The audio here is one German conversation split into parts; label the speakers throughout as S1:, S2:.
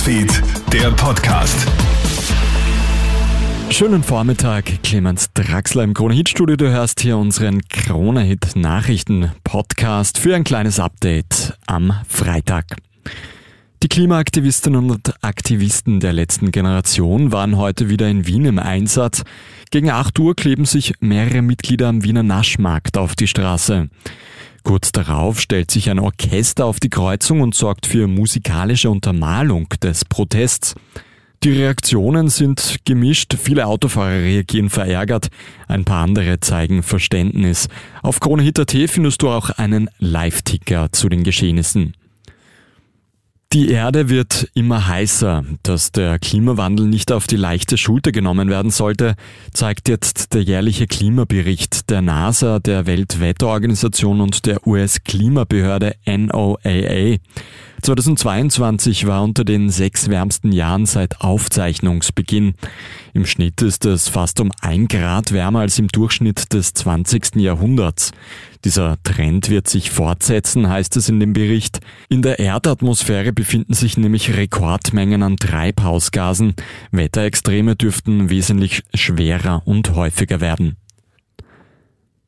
S1: Newsfeed, der Podcast.
S2: Schönen Vormittag, Clemens Draxler im Krone-Hit-Studio. Du hörst hier unseren Krone-Hit-Nachrichten-Podcast für ein kleines Update am Freitag. Die Klimaaktivistinnen und Aktivisten der letzten Generation waren heute wieder in Wien im Einsatz. Gegen 8 Uhr kleben sich mehrere Mitglieder am Wiener Naschmarkt auf die Straße. Kurz darauf stellt sich ein Orchester auf die Kreuzung und sorgt für musikalische Untermalung des Protests. Die Reaktionen sind gemischt, viele Autofahrer reagieren verärgert, ein paar andere zeigen Verständnis. Auf KroneHit.at findest du auch einen Live-Ticker zu den Geschehnissen. Die Erde wird immer heißer. Dass der Klimawandel nicht auf die leichte Schulter genommen werden sollte, zeigt jetzt der jährliche Klimabericht der NASA, der Weltwetterorganisation und der US-Klimabehörde NOAA. 2022 war unter den sechs wärmsten Jahren seit Aufzeichnungsbeginn. Im Schnitt ist es fast um ein Grad wärmer als im Durchschnitt des 20. Jahrhunderts. Dieser Trend wird sich fortsetzen, heißt es in dem Bericht. In der Erdatmosphäre befinden sich nämlich Rekordmengen an Treibhausgasen. Wetterextreme dürften wesentlich schwerer und häufiger werden.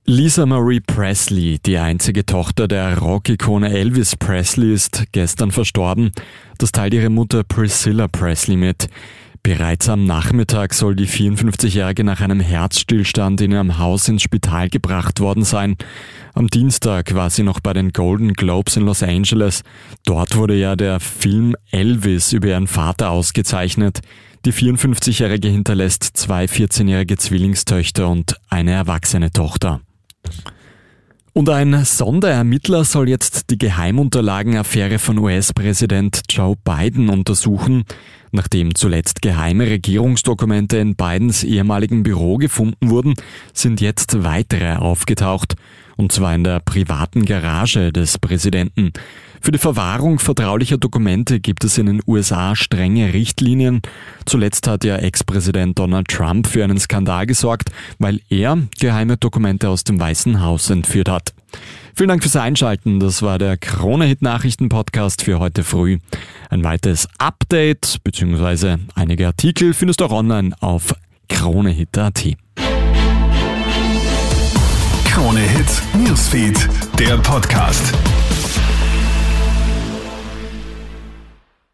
S2: Lisa Marie Presley, die einzige Tochter der Rockikone Elvis Presley, ist gestern verstorben. Das teilt ihre Mutter Priscilla Presley mit. Bereits am Nachmittag soll die 54-Jährige nach einem Herzstillstand in ihrem Haus ins Spital gebracht worden sein. Am Dienstag war sie noch bei den Golden Globes in Los Angeles. Dort wurde ja der Film Elvis über ihren Vater ausgezeichnet. Die 54-Jährige hinterlässt zwei 14-jährige Zwillingstöchter und eine erwachsene Tochter. Und ein Sonderermittler soll jetzt die Geheimunterlagenaffäre von US-Präsident Joe Biden untersuchen. Nachdem zuletzt geheime Regierungsdokumente in Bidens ehemaligen Büro gefunden wurden, sind jetzt weitere aufgetaucht und zwar in der privaten Garage des Präsidenten. Für die Verwahrung vertraulicher Dokumente gibt es in den USA strenge Richtlinien. Zuletzt hat ja Ex-Präsident Donald Trump für einen Skandal gesorgt, weil er geheime Dokumente aus dem Weißen Haus entführt hat. Vielen Dank fürs Einschalten. Das war der Krone-Hit-Nachrichten-Podcast für heute früh. Ein weiteres Update bzw. einige Artikel findest du auch online auf kronehit.at.
S1: Krone Hits, Newsfeed, der Podcast.